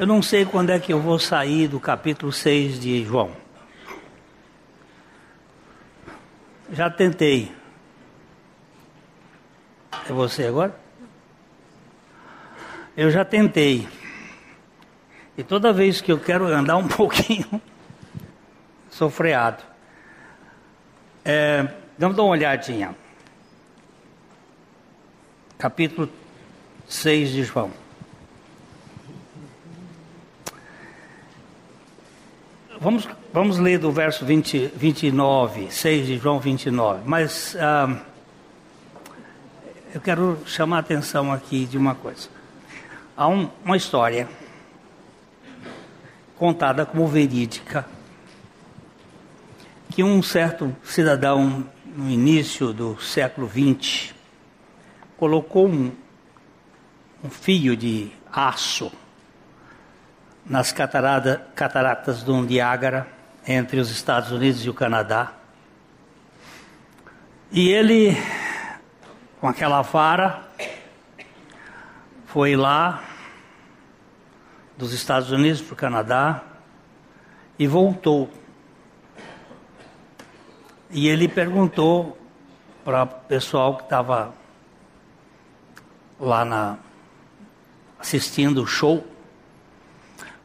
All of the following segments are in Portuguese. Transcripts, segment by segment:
Eu não sei quando é que eu vou sair do capítulo 6 de João. Já tentei. É você agora? Eu já tentei. E toda vez que eu quero andar um pouquinho, sou freado. É, vamos dar uma olhadinha. Capítulo 6 de João. Vamos, vamos ler do verso 20, 29, 6 de João 29. Mas ah, eu quero chamar a atenção aqui de uma coisa. Há um, uma história contada como verídica que um certo cidadão no início do século XX colocou um, um fio de aço nas catarada, cataratas do Niágara, entre os Estados Unidos e o Canadá. E ele, com aquela vara, foi lá dos Estados Unidos para o Canadá e voltou. E ele perguntou para o pessoal que estava lá na, assistindo o show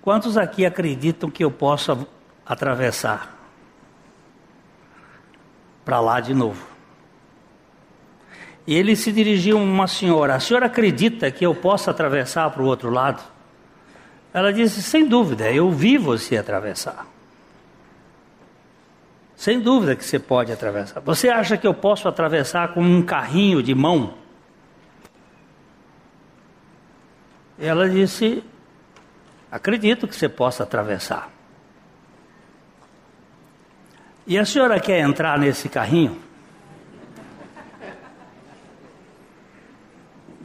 Quantos aqui acreditam que eu possa atravessar para lá de novo? E ele se dirigiu a uma senhora: A senhora acredita que eu possa atravessar para o outro lado? Ela disse: Sem dúvida, eu vi você atravessar. Sem dúvida que você pode atravessar. Você acha que eu posso atravessar com um carrinho de mão? Ela disse: Acredito que você possa atravessar. E a senhora quer entrar nesse carrinho?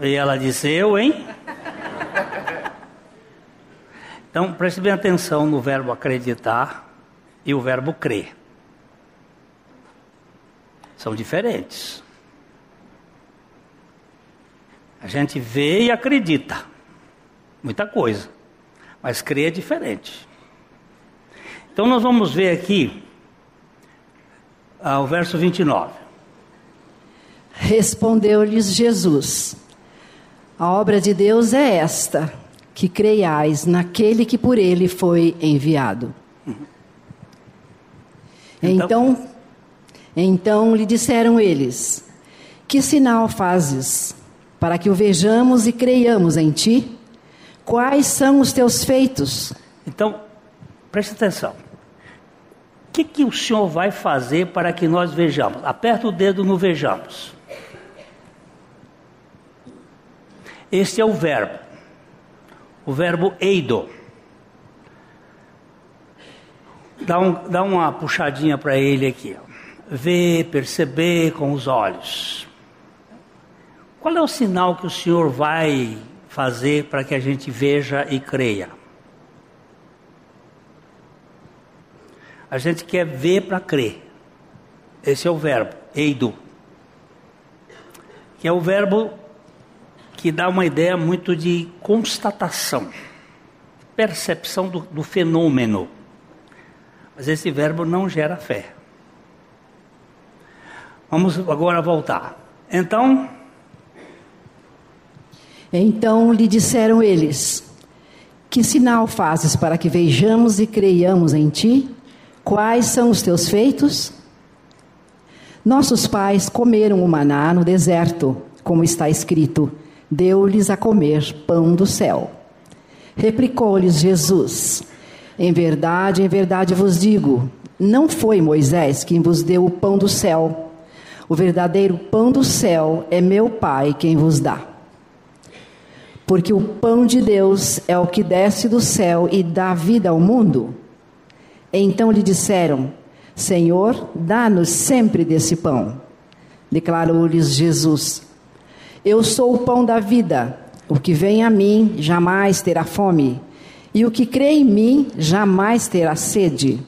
E ela disse: Eu, hein? Então preste bem atenção no verbo acreditar e o verbo crer. São diferentes. A gente vê e acredita. Muita coisa mas crer é diferente. Então nós vamos ver aqui ah, o verso 29. Respondeu-lhes Jesus: A obra de Deus é esta, que creiais naquele que por ele foi enviado. Uhum. Então, então, então lhe disseram eles: Que sinal fazes para que o vejamos e creiamos em ti? Quais são os teus feitos? Então, preste atenção. O que, que o Senhor vai fazer para que nós vejamos? Aperta o dedo no vejamos. Este é o verbo. O verbo eido. Dá, um, dá uma puxadinha para ele aqui. Ver, perceber com os olhos. Qual é o sinal que o Senhor vai fazer para que a gente veja e creia. A gente quer ver para crer. Esse é o verbo, eido. Que é o verbo que dá uma ideia muito de constatação, percepção do, do fenômeno. Mas esse verbo não gera fé. Vamos agora voltar. Então, então lhe disseram eles: Que sinal fazes para que vejamos e creiamos em ti? Quais são os teus feitos? Nossos pais comeram o maná no deserto, como está escrito: Deu-lhes a comer pão do céu. Replicou-lhes Jesus: Em verdade, em verdade vos digo, não foi Moisés quem vos deu o pão do céu. O verdadeiro pão do céu é meu Pai quem vos dá porque o pão de Deus é o que desce do céu e dá vida ao mundo. Então lhe disseram: Senhor, dá-nos sempre desse pão. Declarou-lhes Jesus: Eu sou o pão da vida. O que vem a mim jamais terá fome, e o que crê em mim jamais terá sede.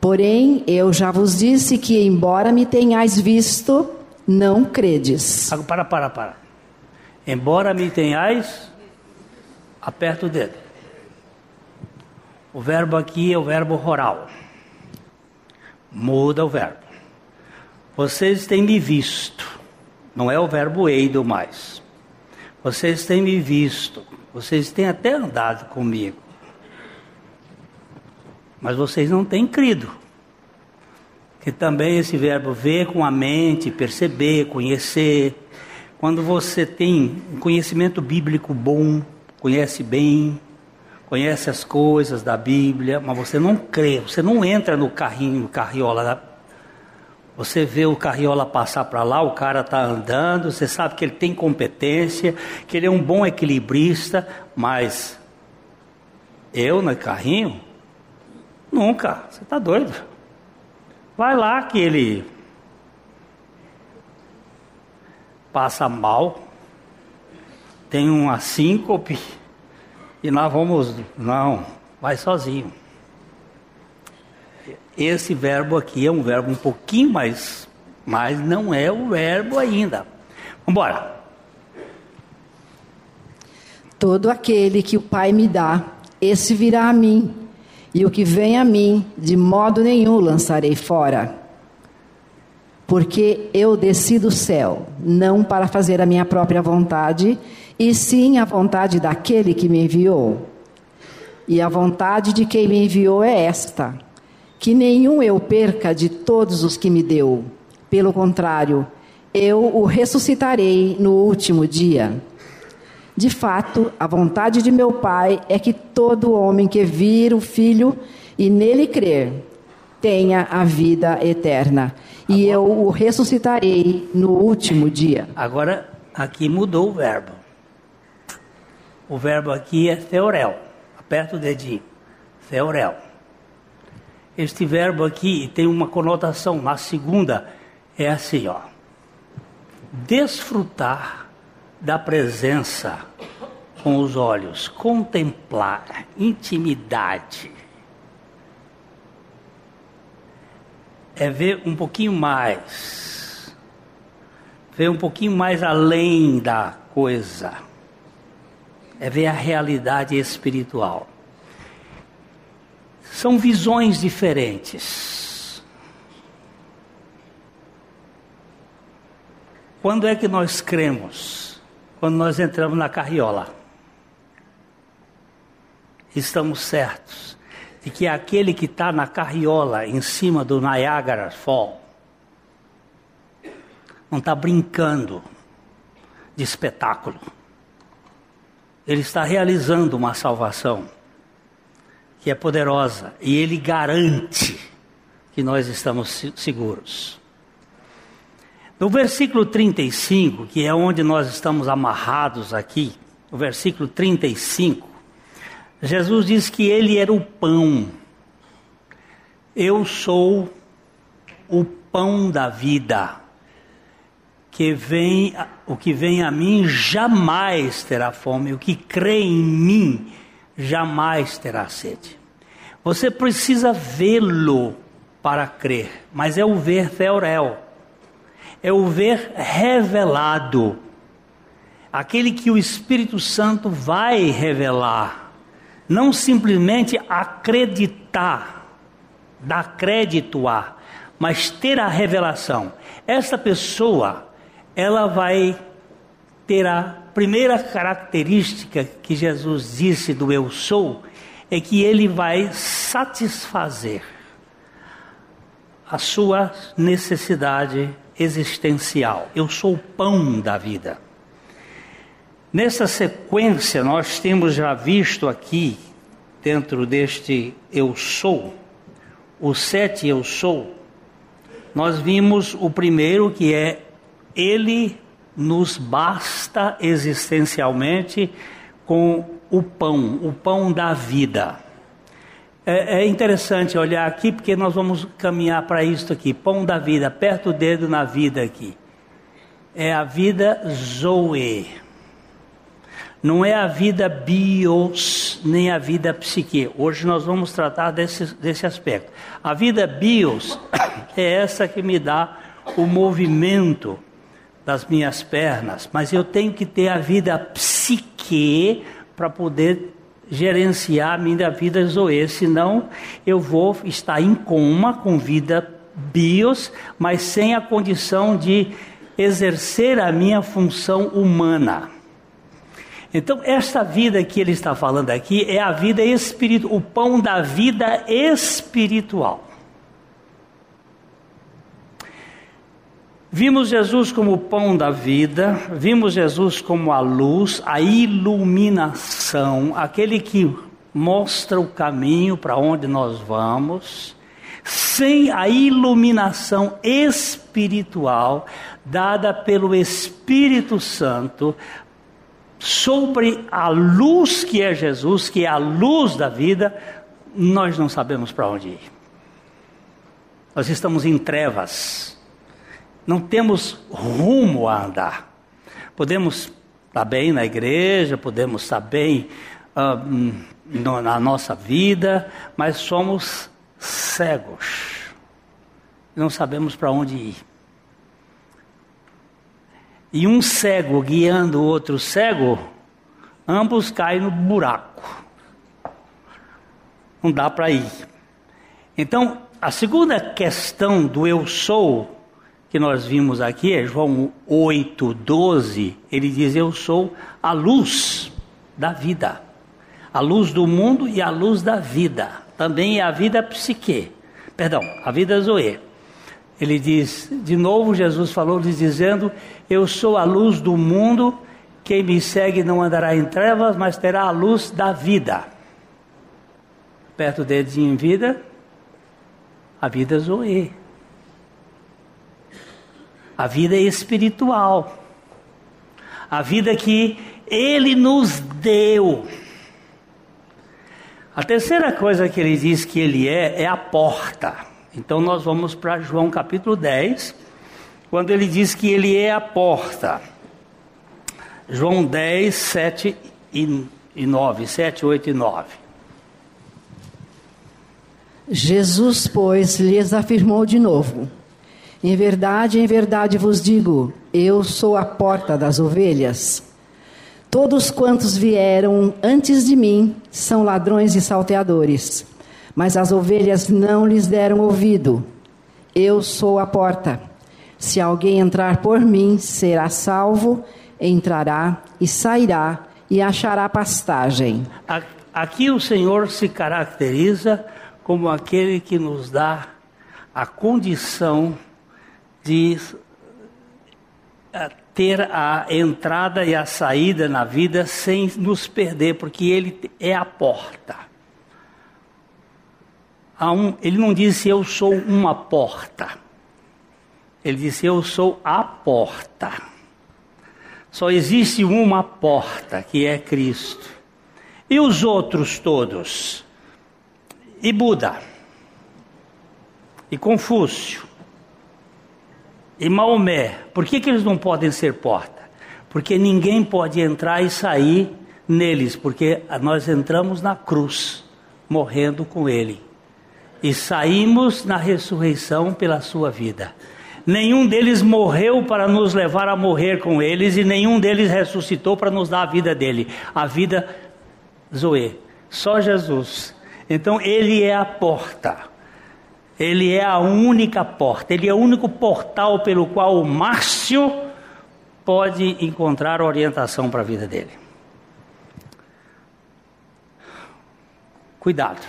Porém, eu já vos disse que, embora me tenhais visto, não credes. Para, para, para. Embora me tenhais, aperta o dedo. O verbo aqui é o verbo oral. Muda o verbo. Vocês têm me visto. Não é o verbo eido mais. Vocês têm me visto. Vocês têm até andado comigo. Mas vocês não têm crido. Que também esse verbo ver com a mente, perceber, conhecer. Quando você tem um conhecimento bíblico bom, conhece bem, conhece as coisas da Bíblia, mas você não crê, você não entra no carrinho, carriola. Você vê o carriola passar para lá, o cara está andando, você sabe que ele tem competência, que ele é um bom equilibrista, mas eu no carrinho? Nunca, você está doido. Vai lá que ele passa mal, tem uma síncope e nós vamos. Não, vai sozinho. Esse verbo aqui é um verbo um pouquinho mais, mas não é o verbo ainda. Vamos embora. Todo aquele que o Pai me dá, esse virá a mim, e o que vem a mim, de modo nenhum lançarei fora. Porque eu desci do céu, não para fazer a minha própria vontade, e sim a vontade daquele que me enviou. E a vontade de quem me enviou é esta: que nenhum eu perca de todos os que me deu. Pelo contrário, eu o ressuscitarei no último dia. De fato, a vontade de meu Pai é que todo homem que vir o Filho e nele crer tenha a vida eterna. E Agora, eu o ressuscitarei no último dia. Agora, aqui mudou o verbo. O verbo aqui é theorel. Aperta o dedinho. Theorel. Este verbo aqui tem uma conotação. Na segunda é assim, ó. Desfrutar da presença com os olhos, contemplar, intimidade. É ver um pouquinho mais, ver um pouquinho mais além da coisa é ver a realidade espiritual. São visões diferentes. Quando é que nós cremos? Quando nós entramos na carriola. Estamos certos de que aquele que está na carriola em cima do Niagara Fall não está brincando de espetáculo ele está realizando uma salvação que é poderosa e ele garante que nós estamos seguros. No versículo 35, que é onde nós estamos amarrados aqui, o versículo 35, Jesus diz que ele era o pão. Eu sou o pão da vida que vem, o que vem a mim jamais terá fome, o que crê em mim jamais terá sede. Você precisa vê-lo para crer, mas é o ver theorel, é o ver revelado, aquele que o Espírito Santo vai revelar, não simplesmente acreditar, dar crédito a, mas ter a revelação. Essa pessoa ela vai ter a primeira característica que Jesus disse do eu sou, é que ele vai satisfazer a sua necessidade existencial. Eu sou o pão da vida. Nessa sequência, nós temos já visto aqui, dentro deste eu sou, o sete eu sou, nós vimos o primeiro que é ele nos basta existencialmente com o pão, o pão da vida. É, é interessante olhar aqui porque nós vamos caminhar para isso aqui. Pão da vida, aperta o dedo na vida aqui. É a vida Zoe. Não é a vida bios, nem a vida psique. Hoje nós vamos tratar desse, desse aspecto. A vida bios é essa que me dá o movimento das minhas pernas, mas eu tenho que ter a vida psique para poder gerenciar minha vida Zoe, senão eu vou estar em coma com vida bios, mas sem a condição de exercer a minha função humana. Então, esta vida que ele está falando aqui é a vida espiritual, o pão da vida espiritual. Vimos Jesus como o pão da vida, vimos Jesus como a luz, a iluminação, aquele que mostra o caminho para onde nós vamos. Sem a iluminação espiritual dada pelo Espírito Santo sobre a luz que é Jesus, que é a luz da vida, nós não sabemos para onde ir. Nós estamos em trevas não temos rumo a andar. Podemos estar bem na igreja, podemos estar bem uh, na nossa vida, mas somos cegos. Não sabemos para onde ir. E um cego guiando o outro cego, ambos caem no buraco. Não dá para ir. Então, a segunda questão do eu sou que nós vimos aqui é João 8, 12. Ele diz: Eu sou a luz da vida, a luz do mundo e a luz da vida. Também é a vida psique, perdão, a vida zoe. Ele diz, de novo, Jesus falou, dizendo: Eu sou a luz do mundo, quem me segue não andará em trevas, mas terá a luz da vida. Perto dedinho em vida, a vida zoe a vida espiritual, a vida que Ele nos deu. A terceira coisa que ele diz que Ele é, é a porta. Então nós vamos para João capítulo 10, quando ele diz que Ele é a porta. João 10, 7 e 9, 7, 8 e 9. Jesus, pois, lhes afirmou de novo: em verdade, em verdade vos digo: eu sou a porta das ovelhas. Todos quantos vieram antes de mim são ladrões e salteadores, mas as ovelhas não lhes deram ouvido. Eu sou a porta. Se alguém entrar por mim, será salvo, entrará e sairá e achará pastagem. Aqui o Senhor se caracteriza como aquele que nos dá a condição de eh, ter a entrada e a saída na vida sem nos perder, porque Ele é a porta. Um, ele não disse eu sou uma porta. Ele disse eu sou a porta. Só existe uma porta, que é Cristo. E os outros todos? E Buda? E Confúcio? e Maomé, por que, que eles não podem ser porta? Porque ninguém pode entrar e sair neles, porque nós entramos na cruz, morrendo com ele, e saímos na ressurreição pela sua vida. Nenhum deles morreu para nos levar a morrer com eles, e nenhum deles ressuscitou para nos dar a vida dele, a vida Zoe. Só Jesus. Então ele é a porta. Ele é a única porta, ele é o único portal pelo qual o Márcio pode encontrar orientação para a vida dele. Cuidado,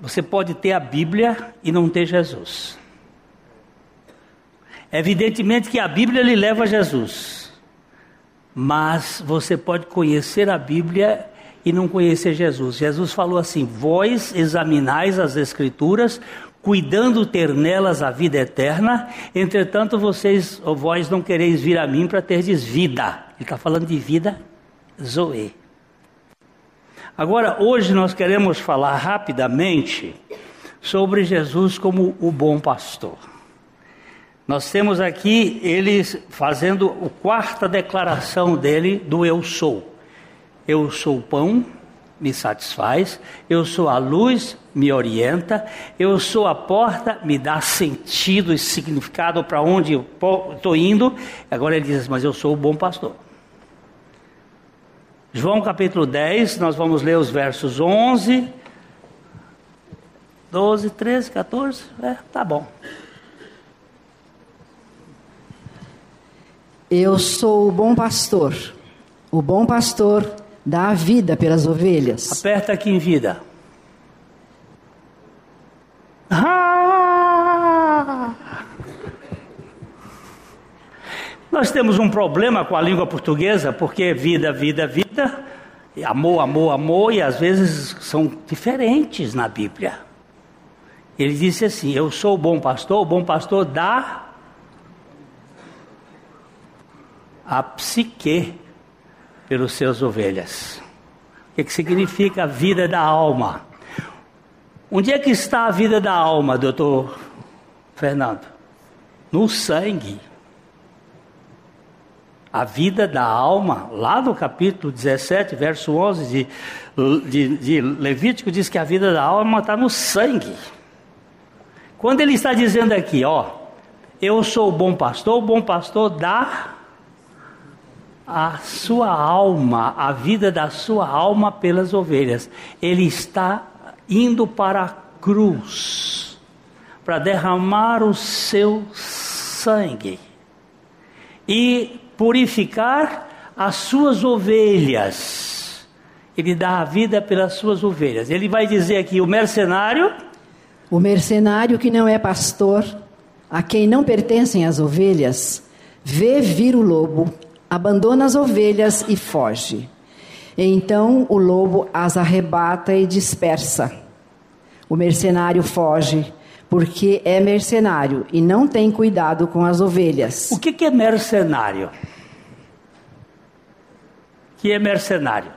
você pode ter a Bíblia e não ter Jesus. Evidentemente que a Bíblia lhe leva a Jesus, mas você pode conhecer a Bíblia e não conhecer Jesus. Jesus falou assim: Vós examinais as Escrituras, cuidando ter nelas a vida eterna, entretanto vocês, ou vós não quereis vir a mim para terdes vida. Ele está falando de vida Zoe. Agora, hoje nós queremos falar rapidamente sobre Jesus como o bom pastor. Nós temos aqui ele fazendo a quarta declaração dele do eu sou. Eu sou o pão, me satisfaz, eu sou a luz, me orienta, eu sou a porta, me dá sentido e significado para onde eu estou indo. Agora ele diz, mas eu sou o bom pastor. João capítulo 10, nós vamos ler os versos 11, 12, 13, 14. É, tá bom. Eu sou o bom pastor. O bom pastor dá a vida pelas ovelhas. Aperta aqui em vida. Ah! Nós temos um problema com a língua portuguesa, porque vida, vida, vida, amor, amor, amor, e às vezes são diferentes na Bíblia. Ele disse assim: Eu sou o bom pastor, o bom pastor dá a psique pelos seus ovelhas. O que, que significa a vida da alma? Onde é que está a vida da alma, doutor Fernando? No sangue. A vida da alma, lá no capítulo 17, verso 11 de, de, de Levítico, diz que a vida da alma está no sangue. Quando ele está dizendo aqui, ó, eu sou o bom pastor, o bom pastor dá a sua alma, a vida da sua alma pelas ovelhas. Ele está indo para a cruz para derramar o seu sangue e purificar as suas ovelhas. Ele dá a vida pelas suas ovelhas. Ele vai dizer aqui: o mercenário. O mercenário que não é pastor, a quem não pertencem as ovelhas, vê vir o lobo abandona as ovelhas e foge. Então o lobo as arrebata e dispersa. O mercenário foge, porque é mercenário e não tem cuidado com as ovelhas. O que, que é mercenário? Que é mercenário?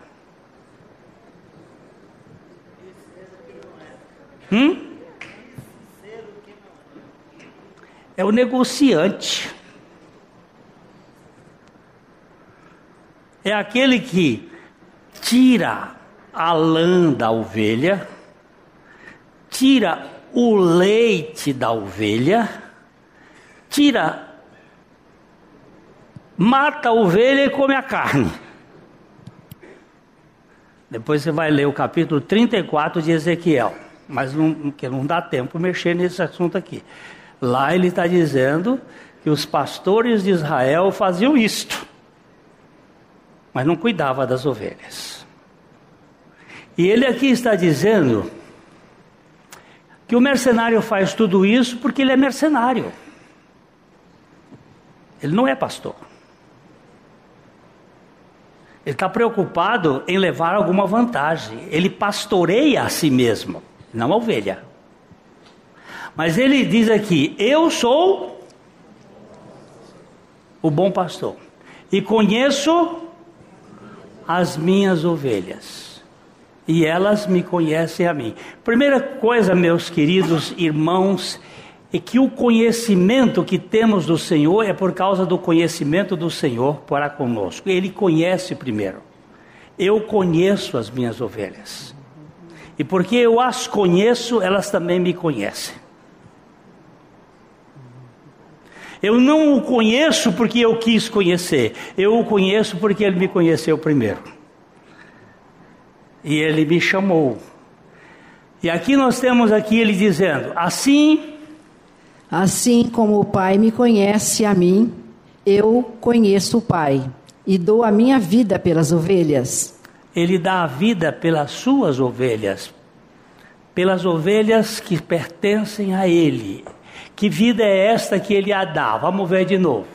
Hum? É o negociante. é aquele que tira a lã da ovelha, tira o leite da ovelha, tira, mata a ovelha e come a carne. Depois você vai ler o capítulo 34 de Ezequiel, mas não, que não dá tempo mexer nesse assunto aqui. Lá ele está dizendo que os pastores de Israel faziam isto mas não cuidava das ovelhas. E ele aqui está dizendo que o mercenário faz tudo isso porque ele é mercenário. Ele não é pastor. Ele está preocupado em levar alguma vantagem. Ele pastoreia a si mesmo, não a ovelha. Mas ele diz aqui: Eu sou o bom pastor e conheço as minhas ovelhas, e elas me conhecem a mim. Primeira coisa, meus queridos irmãos, é que o conhecimento que temos do Senhor é por causa do conhecimento do Senhor para conosco. Ele conhece primeiro. Eu conheço as minhas ovelhas. E porque eu as conheço, elas também me conhecem. Eu não o conheço porque eu quis conhecer, eu o conheço porque ele me conheceu primeiro. E ele me chamou. E aqui nós temos aqui ele dizendo: assim, assim como o Pai me conhece a mim, eu conheço o Pai e dou a minha vida pelas ovelhas. Ele dá a vida pelas suas ovelhas, pelas ovelhas que pertencem a ele. Que vida é esta que ele a dá? Vamos ver de novo.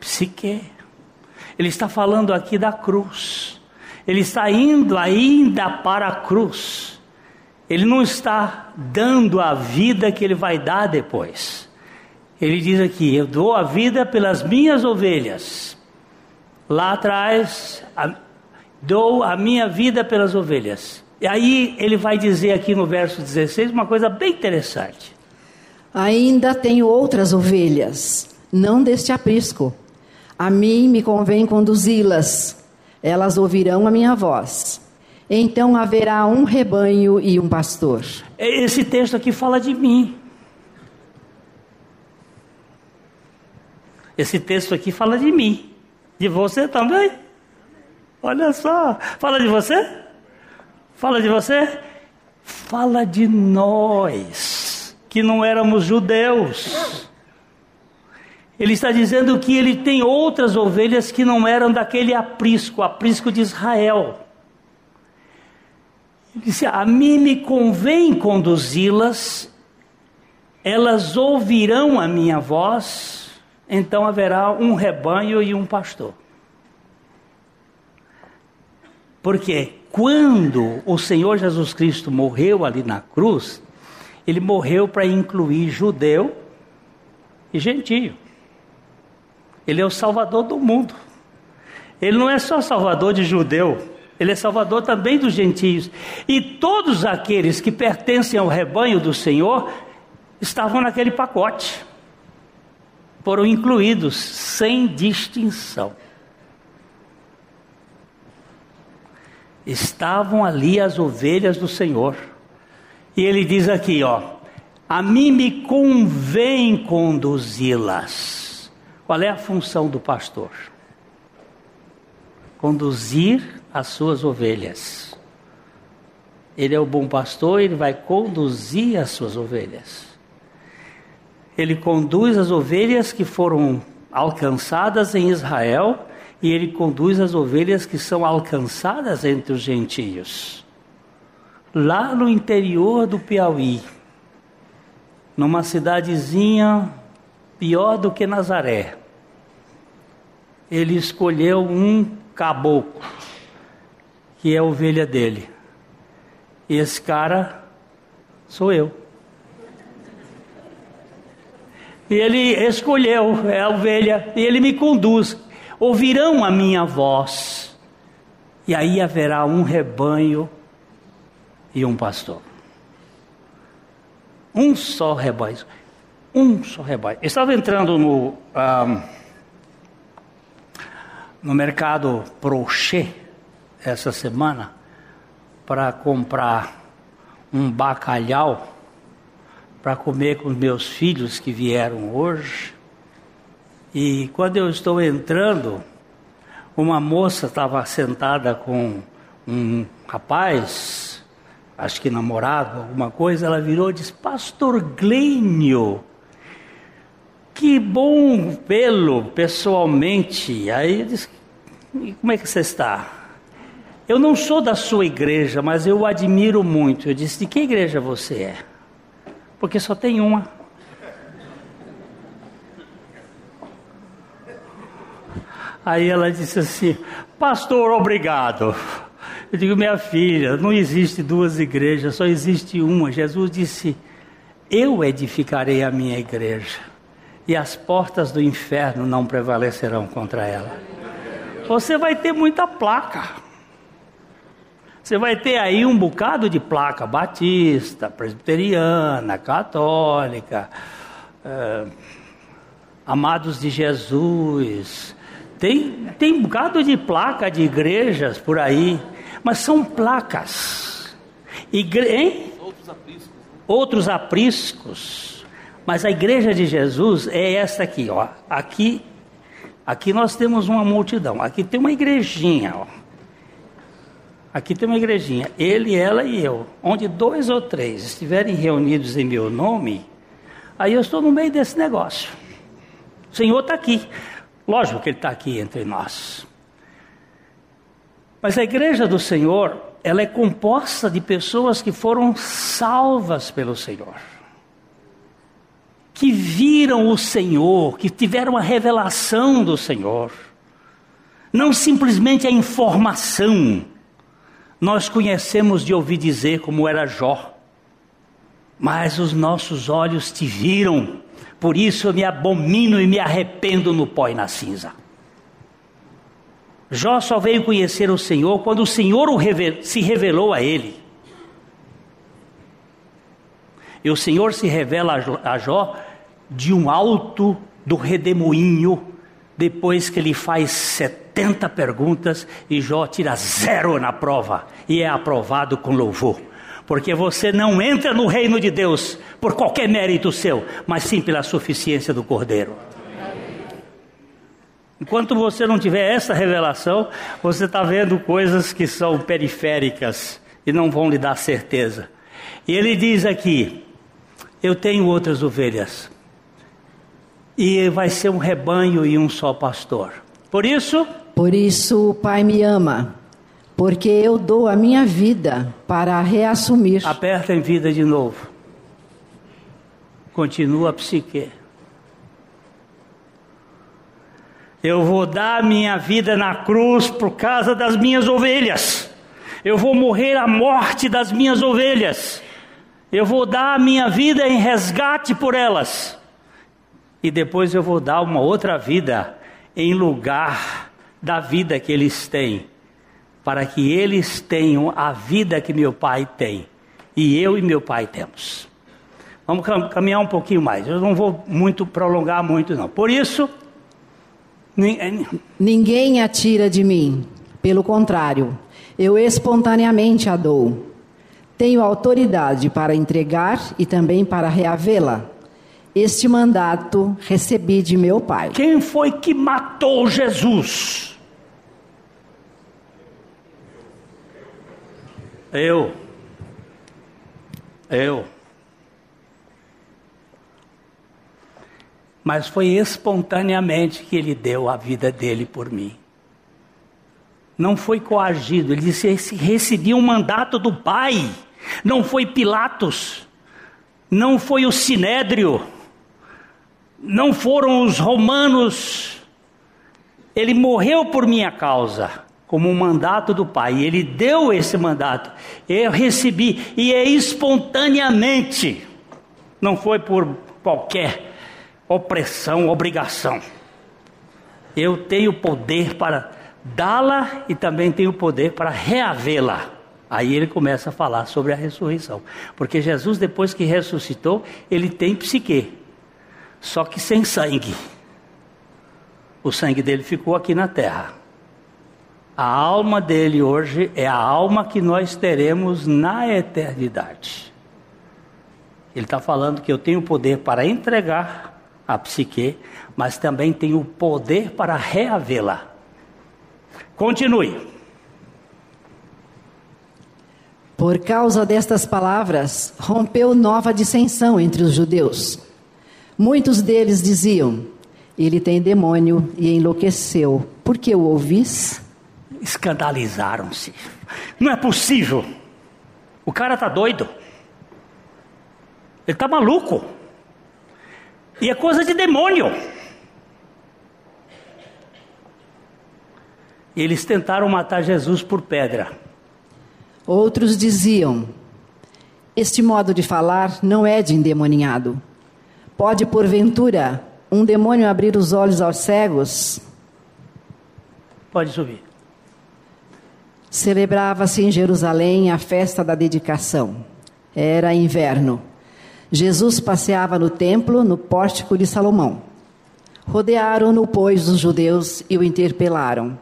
Psique. Ele está falando aqui da cruz. Ele está indo ainda para a cruz. Ele não está dando a vida que ele vai dar depois. Ele diz aqui: Eu dou a vida pelas minhas ovelhas. Lá atrás, a, dou a minha vida pelas ovelhas. E aí ele vai dizer aqui no verso 16 uma coisa bem interessante. Ainda tenho outras ovelhas, não deste aprisco. A mim me convém conduzi-las. Elas ouvirão a minha voz. Então haverá um rebanho e um pastor. Esse texto aqui fala de mim. Esse texto aqui fala de mim. De você também. Olha só, fala de você? Fala de você? Fala de nós, que não éramos judeus. Ele está dizendo que ele tem outras ovelhas que não eram daquele aprisco, aprisco de Israel. Ele disse: A mim me convém conduzi-las, elas ouvirão a minha voz, então haverá um rebanho e um pastor. Porque quando o Senhor Jesus Cristo morreu ali na cruz, ele morreu para incluir judeu e gentio. Ele é o salvador do mundo. Ele não é só salvador de judeu, ele é salvador também dos gentios. E todos aqueles que pertencem ao rebanho do Senhor estavam naquele pacote. Foram incluídos sem distinção. Estavam ali as ovelhas do Senhor. E ele diz aqui, ó: A mim me convém conduzi-las. Qual é a função do pastor? Conduzir as suas ovelhas. Ele é o bom pastor, ele vai conduzir as suas ovelhas. Ele conduz as ovelhas que foram alcançadas em Israel e ele conduz as ovelhas que são alcançadas entre os gentios. Lá no interior do Piauí, numa cidadezinha pior do que Nazaré, ele escolheu um caboclo, que é a ovelha dele. Esse cara sou eu. E ele escolheu, é a ovelha, e ele me conduz. Ouvirão a minha voz, e aí haverá um rebanho e um pastor. Um só rebanho. Um só rebanho. Eu estava entrando no. Um, no mercado Prochê essa semana para comprar um bacalhau para comer com meus filhos que vieram hoje. E quando eu estou entrando, uma moça estava sentada com um rapaz, acho que namorado, alguma coisa, ela virou e disse: Pastor Glênio, que bom vê-lo pessoalmente. Aí eu disse: Como é que você está? Eu não sou da sua igreja, mas eu o admiro muito. Eu disse: De que igreja você é? Porque só tem uma. Aí ela disse assim: Pastor, obrigado. Eu digo: Minha filha, não existe duas igrejas, só existe uma. Jesus disse: Eu edificarei a minha igreja e as portas do inferno não prevalecerão contra ela. Você vai ter muita placa. Você vai ter aí um bocado de placa batista, presbiteriana, católica, é, amados de Jesus. Tem, tem um bocado de placa de igrejas por aí, mas são placas. Igre... Outros apriscos. Outros apriscos. Mas a igreja de Jesus é essa aqui, ó. Aqui, aqui nós temos uma multidão. Aqui tem uma igrejinha, ó. Aqui tem uma igrejinha, ele, ela e eu. Onde dois ou três estiverem reunidos em meu nome, aí eu estou no meio desse negócio. O Senhor está aqui. Lógico que Ele está aqui entre nós. Mas a igreja do Senhor, ela é composta de pessoas que foram salvas pelo Senhor que viram o Senhor, que tiveram a revelação do Senhor, não simplesmente a informação. Nós conhecemos de ouvir dizer como era Jó, mas os nossos olhos te viram, por isso eu me abomino e me arrependo no pó e na cinza. Jó só veio conhecer o Senhor quando o Senhor o se revelou a ele. E o Senhor se revela a Jó de um alto do redemoinho, depois que ele faz 70 perguntas e Jó tira zero na prova e é aprovado com louvor. Porque você não entra no reino de Deus por qualquer mérito seu, mas sim pela suficiência do Cordeiro. Enquanto você não tiver essa revelação, você está vendo coisas que são periféricas e não vão lhe dar certeza. E ele diz aqui: Eu tenho outras ovelhas, e vai ser um rebanho e um só pastor. Por isso. Por isso o Pai me ama, porque eu dou a minha vida para reassumir. Aperta em vida de novo. Continua a psique. Eu vou dar minha vida na cruz por causa das minhas ovelhas. Eu vou morrer a morte das minhas ovelhas. Eu vou dar a minha vida em resgate por elas. E depois eu vou dar uma outra vida em lugar da vida que eles têm, para que eles tenham a vida que meu pai tem e eu e meu pai temos. Vamos caminhar um pouquinho mais. Eu não vou muito prolongar muito não. Por isso, ninguém atira de mim. Pelo contrário, eu espontaneamente a dou. Tenho autoridade para entregar e também para reavê-la. Este mandato recebi de meu Pai. Quem foi que matou Jesus? Eu. Eu. Mas foi espontaneamente que ele deu a vida dele por mim. Não foi coagido, ele disse: recebi um mandato do Pai. Não foi Pilatos, não foi o Sinédrio não foram os romanos. Ele morreu por minha causa, como um mandato do Pai. Ele deu esse mandato. Eu recebi, e é espontaneamente. Não foi por qualquer opressão, obrigação. Eu tenho poder para dá-la e também tenho poder para reavê-la. Aí ele começa a falar sobre a ressurreição. Porque Jesus, depois que ressuscitou, ele tem psique só que sem sangue. O sangue dele ficou aqui na terra. A alma dele hoje é a alma que nós teremos na eternidade. Ele está falando que eu tenho poder para entregar a psique, mas também tenho poder para reavê-la. Continue. Por causa destas palavras, rompeu nova dissensão entre os judeus Muitos deles diziam: Ele tem demônio e enlouqueceu. Por que o ouvis? Escandalizaram-se. Não é possível. O cara está doido. Ele está maluco. E é coisa de demônio. Eles tentaram matar Jesus por pedra. Outros diziam: Este modo de falar não é de endemoniado. Pode, porventura, um demônio abrir os olhos aos cegos? Pode subir. Celebrava-se em Jerusalém a festa da dedicação. Era inverno. Jesus passeava no templo, no pórtico de Salomão. Rodearam-no, pois, os judeus e o interpelaram.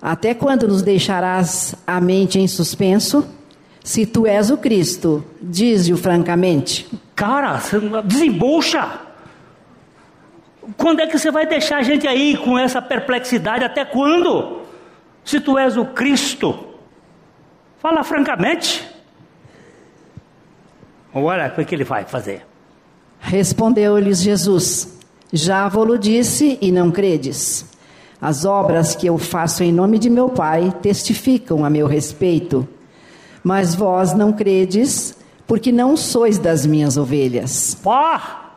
Até quando nos deixarás a mente em suspenso? Se tu és o Cristo, dize-o francamente. Cara, desembucha. Quando é que você vai deixar a gente aí com essa perplexidade? Até quando? Se tu és o Cristo, fala francamente. Olha o que ele vai fazer. Respondeu-lhes Jesus: Já vou-lo disse e não credes. As obras que eu faço em nome de meu Pai testificam a meu respeito. Mas vós não credes, porque não sois das minhas ovelhas. Pá!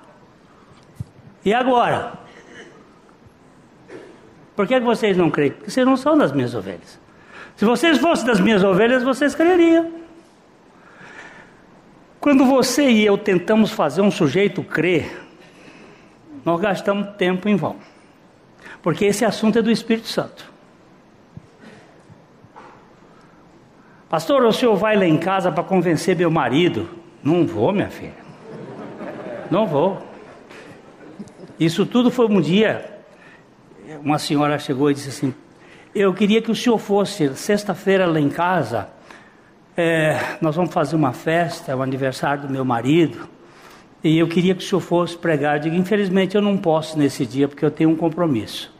E agora? Por que vocês não creem? Porque vocês não são das minhas ovelhas. Se vocês fossem das minhas ovelhas, vocês creriam. Quando você e eu tentamos fazer um sujeito crer, nós gastamos tempo em vão. Porque esse assunto é do Espírito Santo. Pastor, o senhor vai lá em casa para convencer meu marido? Não vou, minha filha. Não vou. Isso tudo foi um dia. Uma senhora chegou e disse assim: Eu queria que o senhor fosse sexta-feira lá em casa. É, nós vamos fazer uma festa, é o aniversário do meu marido. E eu queria que o senhor fosse pregar. Eu digo: Infelizmente eu não posso nesse dia porque eu tenho um compromisso.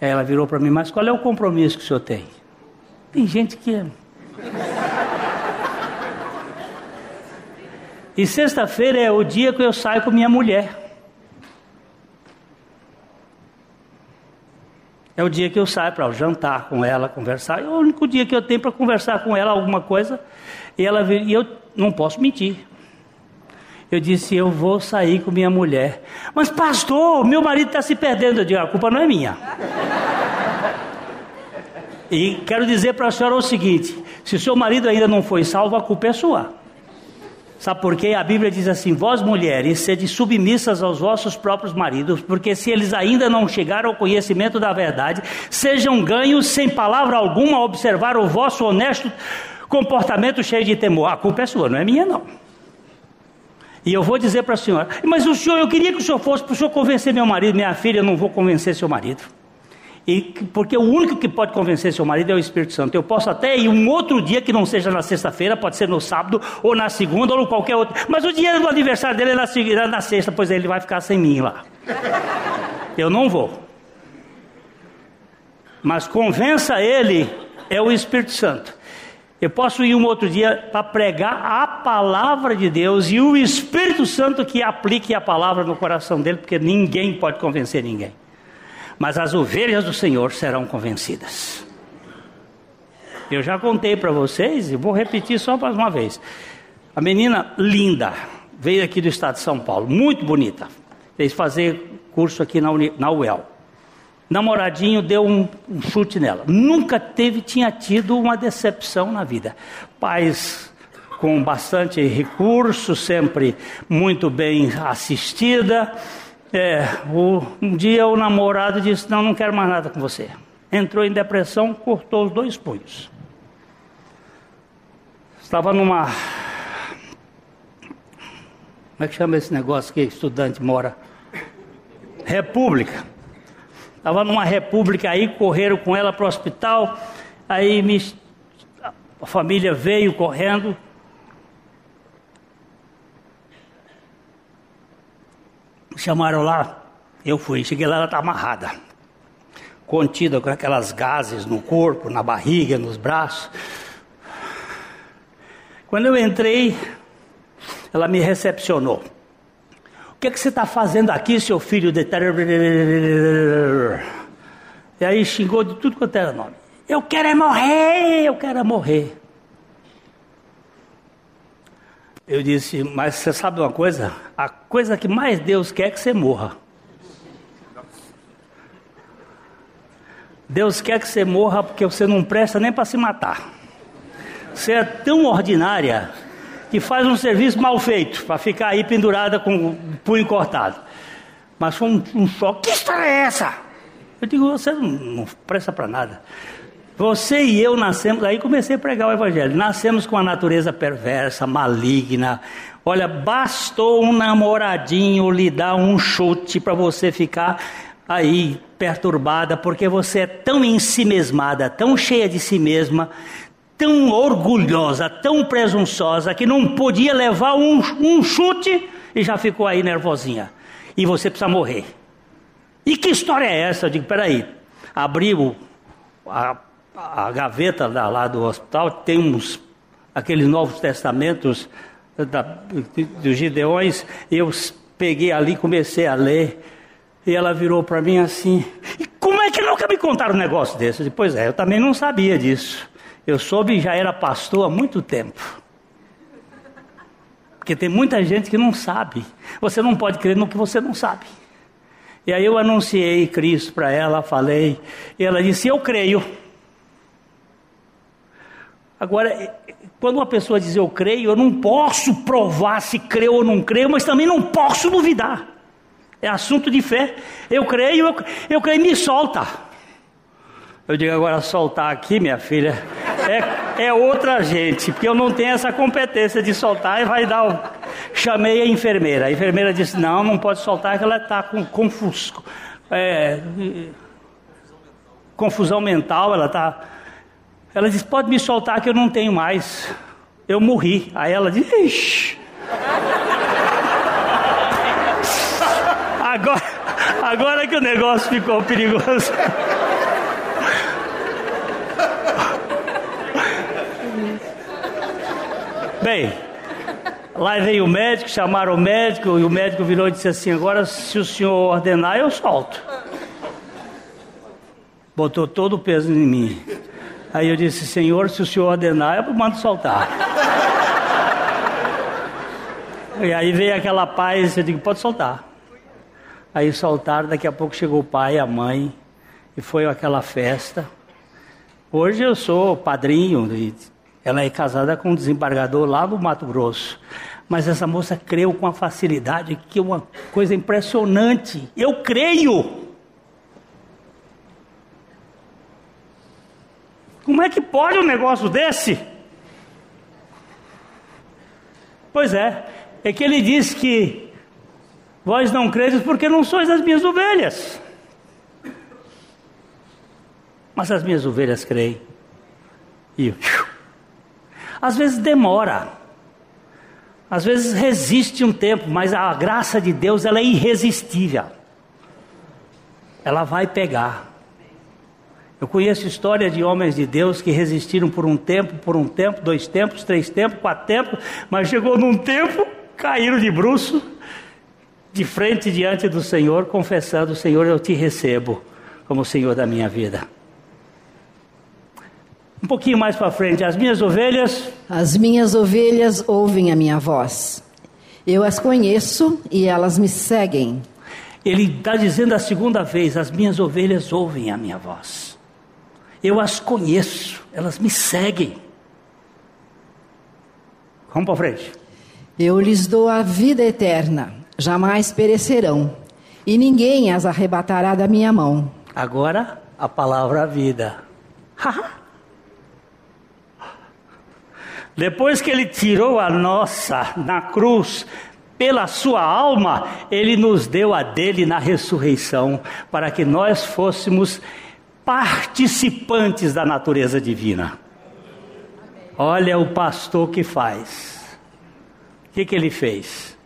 Aí ela virou para mim, mas qual é o compromisso que o senhor tem? Tem gente que. E sexta-feira é o dia que eu saio com minha mulher. É o dia que eu saio para jantar com ela, conversar. É o único dia que eu tenho para conversar com ela alguma coisa. E ela e eu não posso mentir. Eu disse, eu vou sair com minha mulher. Mas pastor, meu marido está se perdendo. Eu digo, a culpa não é minha. E quero dizer para a senhora o seguinte: se seu marido ainda não foi salvo, a culpa é sua. Sabe por quê? A Bíblia diz assim: Vós mulheres, sede submissas aos vossos próprios maridos, porque se eles ainda não chegaram ao conhecimento da verdade, sejam ganhos sem palavra alguma a observar o vosso honesto comportamento cheio de temor. A culpa é sua, não é minha, não. E eu vou dizer para a senhora: Mas o senhor, eu queria que o senhor fosse para o senhor convencer meu marido, minha filha, eu não vou convencer seu marido. E, porque o único que pode convencer seu marido é o Espírito Santo. Eu posso até ir um outro dia que não seja na sexta-feira, pode ser no sábado, ou na segunda, ou qualquer outro. Mas o dia do aniversário dele é na, é na sexta, pois ele vai ficar sem mim lá. Eu não vou. Mas convença ele, é o Espírito Santo. Eu posso ir um outro dia para pregar a palavra de Deus e o Espírito Santo que aplique a palavra no coração dele, porque ninguém pode convencer ninguém mas as ovelhas do Senhor serão convencidas. Eu já contei para vocês e vou repetir só mais uma vez. A menina linda veio aqui do estado de São Paulo, muito bonita. Fez fazer curso aqui na, Uni, na UEL. Namoradinho deu um, um chute nela. Nunca teve, tinha tido uma decepção na vida. Pais com bastante recurso, sempre muito bem assistida é, o, um dia o namorado disse: Não, não quero mais nada com você. Entrou em depressão, cortou os dois punhos. Estava numa. Como é que chama esse negócio que estudante mora? República. Estava numa república aí, correram com ela para o hospital. Aí me... a família veio correndo, chamaram lá, eu fui, cheguei lá, ela está amarrada, contida com aquelas gases no corpo, na barriga, nos braços. Quando eu entrei, ela me recepcionou. O que, é que você está fazendo aqui, seu filho de. E aí xingou de tudo quanto era nome. Eu quero é morrer, eu quero é morrer. Eu disse, mas você sabe uma coisa? A coisa que mais Deus quer é que você morra. Deus quer que você morra porque você não presta nem para se matar. Você é tão ordinária que faz um serviço mal feito para ficar aí pendurada com o punho cortado. Mas foi um, um choque. Que história é essa? Eu digo, você não, não presta para nada. Você e eu nascemos, aí comecei a pregar o Evangelho. Nascemos com a natureza perversa, maligna. Olha, bastou um namoradinho lhe dar um chute para você ficar aí perturbada, porque você é tão ensimesmada, tão cheia de si mesma, tão orgulhosa, tão presunçosa, que não podia levar um, um chute e já ficou aí nervosinha. E você precisa morrer. E que história é essa? Eu digo, peraí, abriu a a gaveta lá do hospital tem aqueles novos testamentos da, dos Gideões. Eu peguei ali, comecei a ler. E ela virou para mim assim: como é que nunca me contaram um negócio desse? Eu disse, pois é, eu também não sabia disso. Eu soube e já era pastor há muito tempo. Porque tem muita gente que não sabe. Você não pode crer no que você não sabe. E aí eu anunciei Cristo para ela, falei. E ela disse: Eu creio. Agora, quando uma pessoa diz eu creio, eu não posso provar se creu ou não creio, mas também não posso duvidar. É assunto de fé. Eu creio, eu, eu creio, me solta. Eu digo agora, soltar aqui, minha filha, é, é outra gente, porque eu não tenho essa competência de soltar e vai dar. O... Chamei a enfermeira. A enfermeira disse: não, não pode soltar, que ela está com confusco. É, confusão mental, ela está ela disse: Pode me soltar que eu não tenho mais. Eu morri. Aí ela disse: Ixi. Agora, agora que o negócio ficou perigoso. Bem, lá veio o médico, chamaram o médico e o médico virou e disse assim: Agora, se o senhor ordenar, eu solto. Botou todo o peso em mim. Aí eu disse: Senhor, se o senhor ordenar, eu mando soltar. e aí veio aquela paz, eu digo: Pode soltar. Aí soltaram, daqui a pouco chegou o pai, a mãe, e foi aquela festa. Hoje eu sou padrinho, ela é casada com um desembargador lá no Mato Grosso. Mas essa moça creu com a facilidade que é uma coisa impressionante. Eu creio. Como é que pode um negócio desse? Pois é, é que ele diz que Vós não credes porque não sois as minhas ovelhas. Mas as minhas ovelhas creem. E às vezes demora. Às vezes resiste um tempo, mas a graça de Deus ela é irresistível. Ela vai pegar. Eu conheço história de homens de Deus que resistiram por um tempo, por um tempo, dois tempos, três tempos, quatro tempos, mas chegou num tempo, caíram de bruço de frente diante do Senhor, confessando: Senhor, eu te recebo como Senhor da minha vida. Um pouquinho mais para frente, as minhas ovelhas. As minhas ovelhas ouvem a minha voz. Eu as conheço e elas me seguem. Ele está dizendo a segunda vez: as minhas ovelhas ouvem a minha voz. Eu as conheço, elas me seguem. Vamos para frente. Eu lhes dou a vida eterna jamais perecerão, e ninguém as arrebatará da minha mão. Agora a palavra vida. Depois que ele tirou a nossa na cruz, pela sua alma, ele nos deu a dele na ressurreição, para que nós fôssemos participantes da natureza divina. Olha o pastor que faz. O que, que ele fez?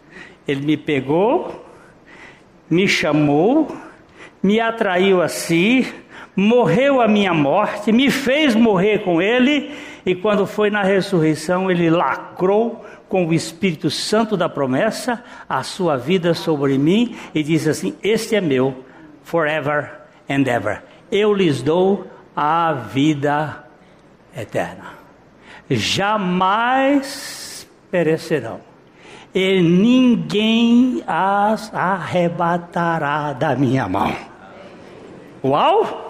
Ele me pegou, me chamou, me atraiu a si, morreu a minha morte, me fez morrer com ele, e quando foi na ressurreição, ele lacrou com o Espírito Santo da promessa a sua vida sobre mim e diz assim: Este é meu, forever and ever. Eu lhes dou a vida eterna. Jamais perecerão e ninguém as arrebatará da minha mão. Uau!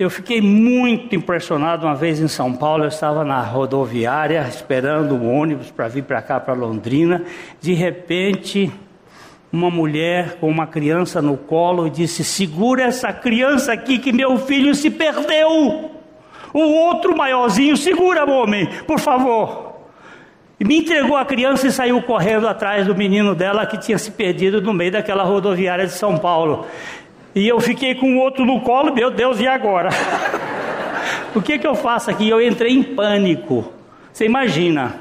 Eu fiquei muito impressionado uma vez em São Paulo, eu estava na rodoviária esperando o ônibus para vir para cá, para Londrina. De repente, uma mulher com uma criança no colo disse: Segura essa criança aqui que meu filho se perdeu. O outro maiorzinho, segura, homem, por favor. E me entregou a criança e saiu correndo atrás do menino dela que tinha se perdido no meio daquela rodoviária de São Paulo. E eu fiquei com o outro no colo, meu Deus, e agora? o que, que eu faço aqui? Eu entrei em pânico. Você imagina.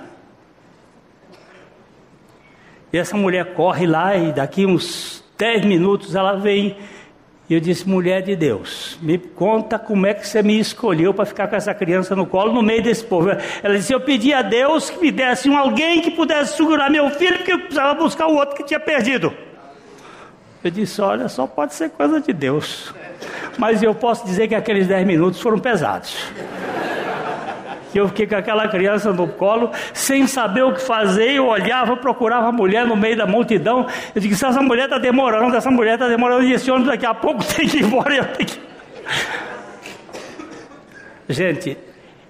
E essa mulher corre lá e daqui uns 10 minutos ela vem e eu disse, mulher de Deus, me conta como é que você me escolheu para ficar com essa criança no colo no meio desse povo. Ela disse, eu pedi a Deus que me desse um alguém que pudesse segurar meu filho, porque eu precisava buscar o outro que tinha perdido. Eu disse, olha, só pode ser coisa de Deus. Mas eu posso dizer que aqueles dez minutos foram pesados eu fiquei com aquela criança no colo, sem saber o que fazer, eu olhava, procurava a mulher no meio da multidão, eu disse, essa mulher está demorando, essa mulher está demorando, e esse ônibus daqui a pouco tem que ir embora, eu tenho que... Gente,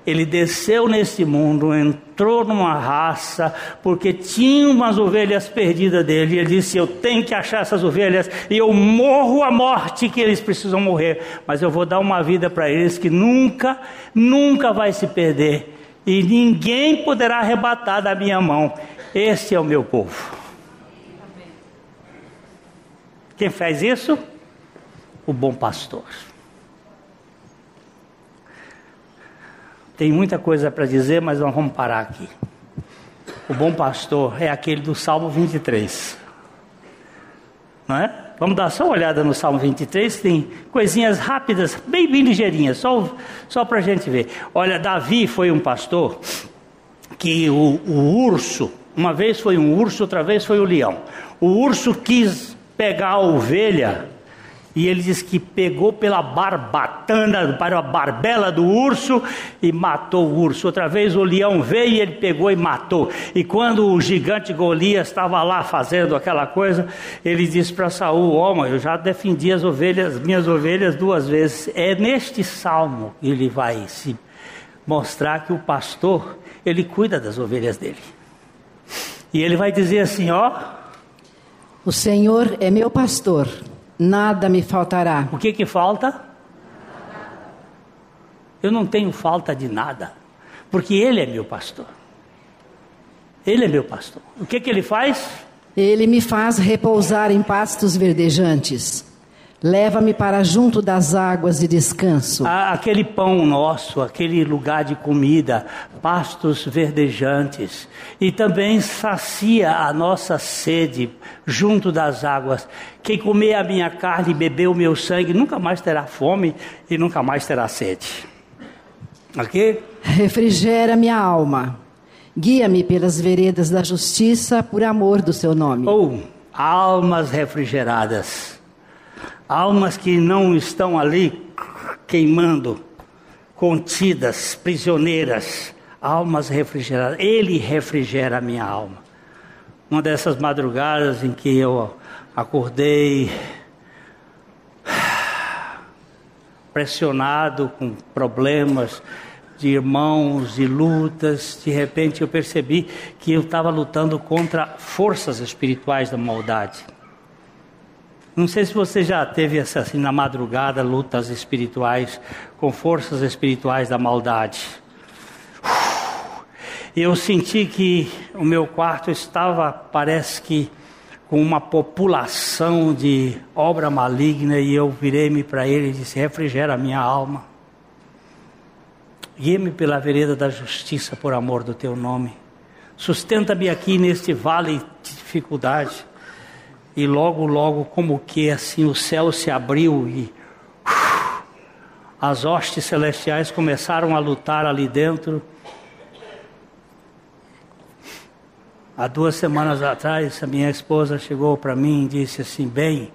ele desceu nesse mundo, entrou numa raça, porque tinha umas ovelhas perdidas dele. E ele disse: Eu tenho que achar essas ovelhas, e eu morro a morte que eles precisam morrer, mas eu vou dar uma vida para eles que nunca, nunca vai se perder, e ninguém poderá arrebatar da minha mão. Esse é o meu povo. Quem faz isso? O bom pastor. Tem muita coisa para dizer, mas nós vamos parar aqui. O bom pastor é aquele do Salmo 23. Não é? Vamos dar só uma olhada no Salmo 23, tem coisinhas rápidas, bem, bem ligeirinhas, só, só para a gente ver. Olha, Davi foi um pastor que o, o urso, uma vez foi um urso, outra vez foi o leão. O urso quis pegar a ovelha e ele diz que pegou pela barbatana, para a barbela do urso e matou o urso. Outra vez o leão veio e ele pegou e matou. E quando o gigante Golias estava lá fazendo aquela coisa, ele disse para Saul: Homem, eu já defendi as ovelhas, minhas ovelhas duas vezes. É neste salmo que ele vai se mostrar que o pastor, ele cuida das ovelhas dele. E ele vai dizer assim: Ó. O Senhor é meu pastor Nada me faltará. O que que falta? Eu não tenho falta de nada, porque Ele é meu pastor. Ele é meu pastor. O que que Ele faz? Ele me faz repousar em pastos verdejantes. Leva-me para junto das águas de descanso. Aquele pão nosso, aquele lugar de comida, pastos verdejantes. E também sacia a nossa sede junto das águas. Quem comer a minha carne e beber o meu sangue nunca mais terá fome e nunca mais terá sede. Ok? Refrigera minha alma. Guia-me pelas veredas da justiça por amor do seu nome. Ou oh, almas refrigeradas almas que não estão ali queimando, contidas, prisioneiras, almas refrigeradas. Ele refrigera a minha alma. Uma dessas madrugadas em que eu acordei pressionado com problemas de irmãos e lutas, de repente eu percebi que eu estava lutando contra forças espirituais da maldade. Não sei se você já teve essa, assim na madrugada lutas espirituais com forças espirituais da maldade. Eu senti que o meu quarto estava, parece que, com uma população de obra maligna e eu virei-me para ele e disse: refrigera a minha alma. Guia-me pela vereda da justiça por amor do teu nome. Sustenta-me aqui neste vale de dificuldade e logo, logo, como que assim o céu se abriu e as hostes celestiais começaram a lutar ali dentro. Há duas semanas atrás, a minha esposa chegou para mim e disse assim: Bem,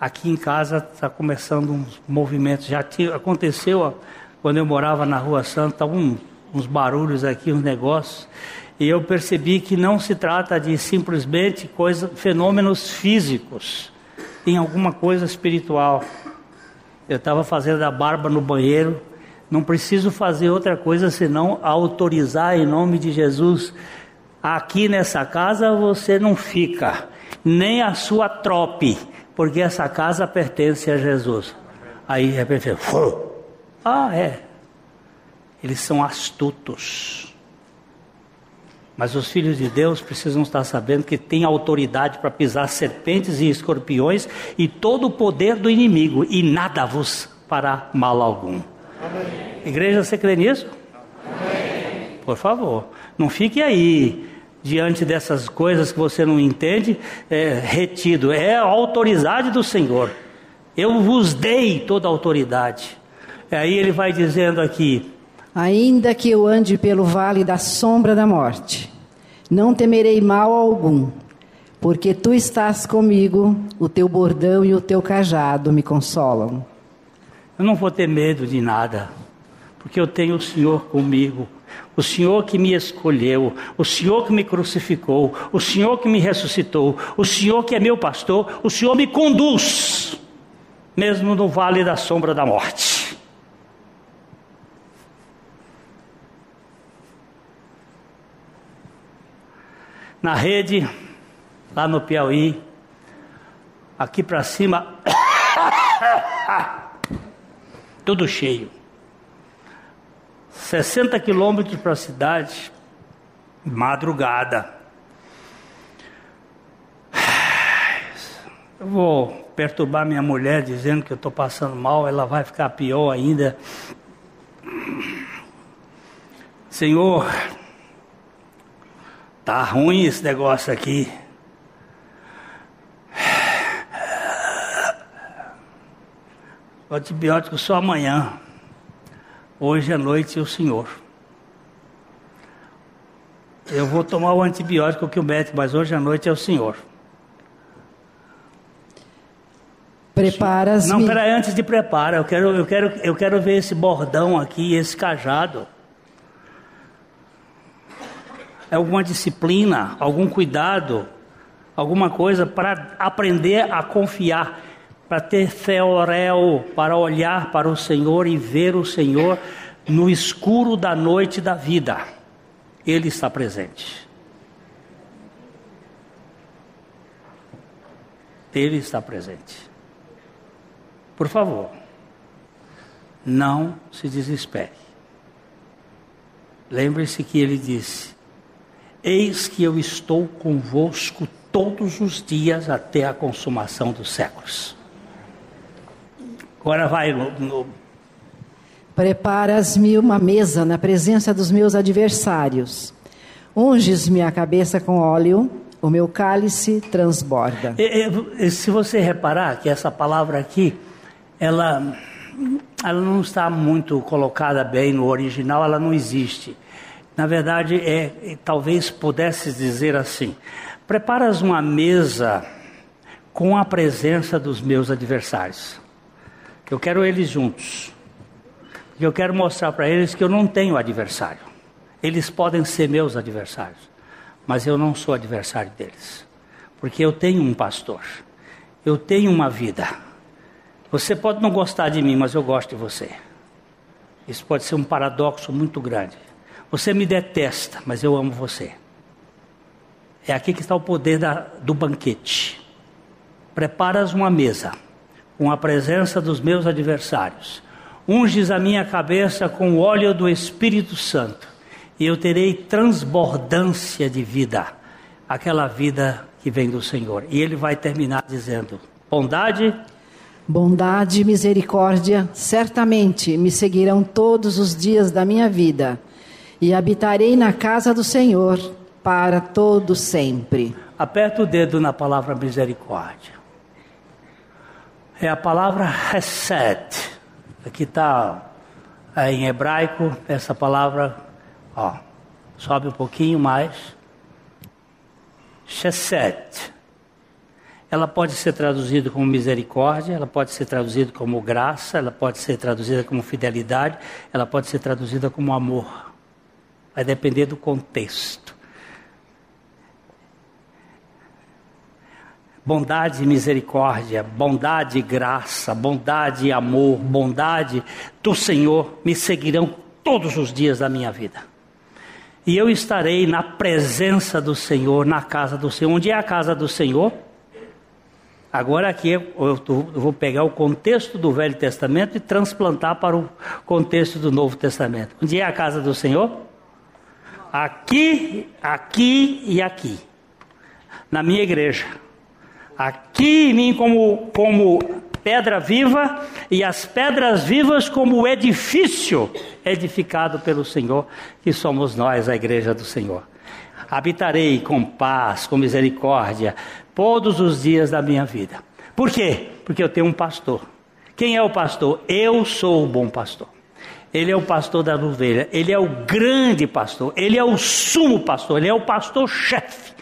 aqui em casa está começando uns movimentos. Já aconteceu quando eu morava na Rua Santa, um, uns barulhos aqui, uns negócios. E eu percebi que não se trata de simplesmente coisa, fenômenos físicos, tem alguma coisa espiritual. Eu estava fazendo a barba no banheiro, não preciso fazer outra coisa senão autorizar em nome de Jesus. Aqui nessa casa você não fica, nem a sua trope, porque essa casa pertence a Jesus. Aí de repente, ah, é. Eles são astutos. Mas os filhos de Deus precisam estar sabendo que tem autoridade para pisar serpentes e escorpiões e todo o poder do inimigo, e nada vos fará mal algum. Amém. Igreja, você crê nisso? Amém. Por favor, não fique aí diante dessas coisas que você não entende, é, retido. É a autoridade do Senhor. Eu vos dei toda a autoridade. Aí ele vai dizendo aqui: Ainda que eu ande pelo vale da sombra da morte, não temerei mal algum, porque tu estás comigo, o teu bordão e o teu cajado me consolam. Eu não vou ter medo de nada, porque eu tenho o Senhor comigo. O Senhor que me escolheu, o Senhor que me crucificou, o Senhor que me ressuscitou, o Senhor que é meu pastor, o Senhor me conduz, mesmo no vale da sombra da morte. Na rede, lá no Piauí, aqui para cima, tudo cheio. 60 quilômetros para a cidade, madrugada. Eu vou perturbar minha mulher dizendo que eu estou passando mal, ela vai ficar pior ainda. Senhor, Tá ruim esse negócio aqui. O antibiótico só amanhã. Hoje à noite o senhor. Eu vou tomar o antibiótico que o médico, mas hoje à noite é o senhor. Prepara as Não, peraí, antes de prepara, eu quero, eu, quero, eu quero ver esse bordão aqui, esse cajado alguma disciplina, algum cuidado, alguma coisa para aprender a confiar, para ter fé orel, para olhar para o Senhor e ver o Senhor no escuro da noite da vida. Ele está presente. Ele está presente. Por favor, não se desespere. Lembre-se que ele disse: Eis que eu estou convosco todos os dias até a consumação dos séculos. Agora vai no, no... Preparas-me uma mesa na presença dos meus adversários. Unges-me a cabeça com óleo, o meu cálice transborda. E, e, se você reparar que essa palavra aqui ela, ela não está muito colocada bem no original, ela não existe. Na verdade, é, talvez pudesse dizer assim: preparas uma mesa com a presença dos meus adversários. Eu quero eles juntos. Eu quero mostrar para eles que eu não tenho adversário. Eles podem ser meus adversários, mas eu não sou adversário deles, porque eu tenho um pastor. Eu tenho uma vida. Você pode não gostar de mim, mas eu gosto de você. Isso pode ser um paradoxo muito grande. Você me detesta, mas eu amo você. É aqui que está o poder da, do banquete. Preparas uma mesa com a presença dos meus adversários. Unges a minha cabeça com o óleo do Espírito Santo, e eu terei transbordância de vida, aquela vida que vem do Senhor. E ele vai terminar dizendo: bondade, Bondade e misericórdia certamente me seguirão todos os dias da minha vida, e habitarei na casa do Senhor para todo sempre. Aperta o dedo na palavra misericórdia. É a palavra Hesed. Aqui está é, em hebraico essa palavra, ó, sobe um pouquinho mais. Chesed ela pode ser traduzida como misericórdia, ela pode ser traduzida como graça, ela pode ser traduzida como fidelidade, ela pode ser traduzida como amor. Vai depender do contexto. Bondade e misericórdia, bondade e graça, bondade e amor, bondade do Senhor me seguirão todos os dias da minha vida. E eu estarei na presença do Senhor, na casa do Senhor. Onde é a casa do Senhor? Agora aqui eu, vou pegar o contexto do Velho Testamento e transplantar para o contexto do Novo Testamento. Onde é a casa do Senhor? Aqui, aqui e aqui. Na minha igreja. Aqui em mim como, como pedra viva e as pedras vivas como edifício edificado pelo Senhor, que somos nós, a igreja do Senhor. Habitarei com paz, com misericórdia, todos os dias da minha vida. Por quê? Porque eu tenho um pastor. Quem é o pastor? Eu sou o bom pastor. Ele é o pastor da ovelha, ele é o grande pastor, ele é o sumo pastor, ele é o pastor-chefe.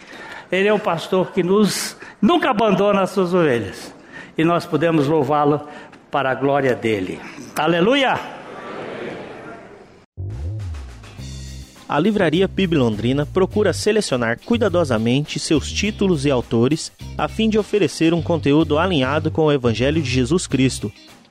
Ele é o pastor que nos nunca abandona as suas ovelhas. E nós podemos louvá-lo para a glória dele. Aleluia! a Livraria PIB Londrina procura selecionar cuidadosamente seus títulos e autores a fim de oferecer um conteúdo alinhado com o Evangelho de Jesus Cristo.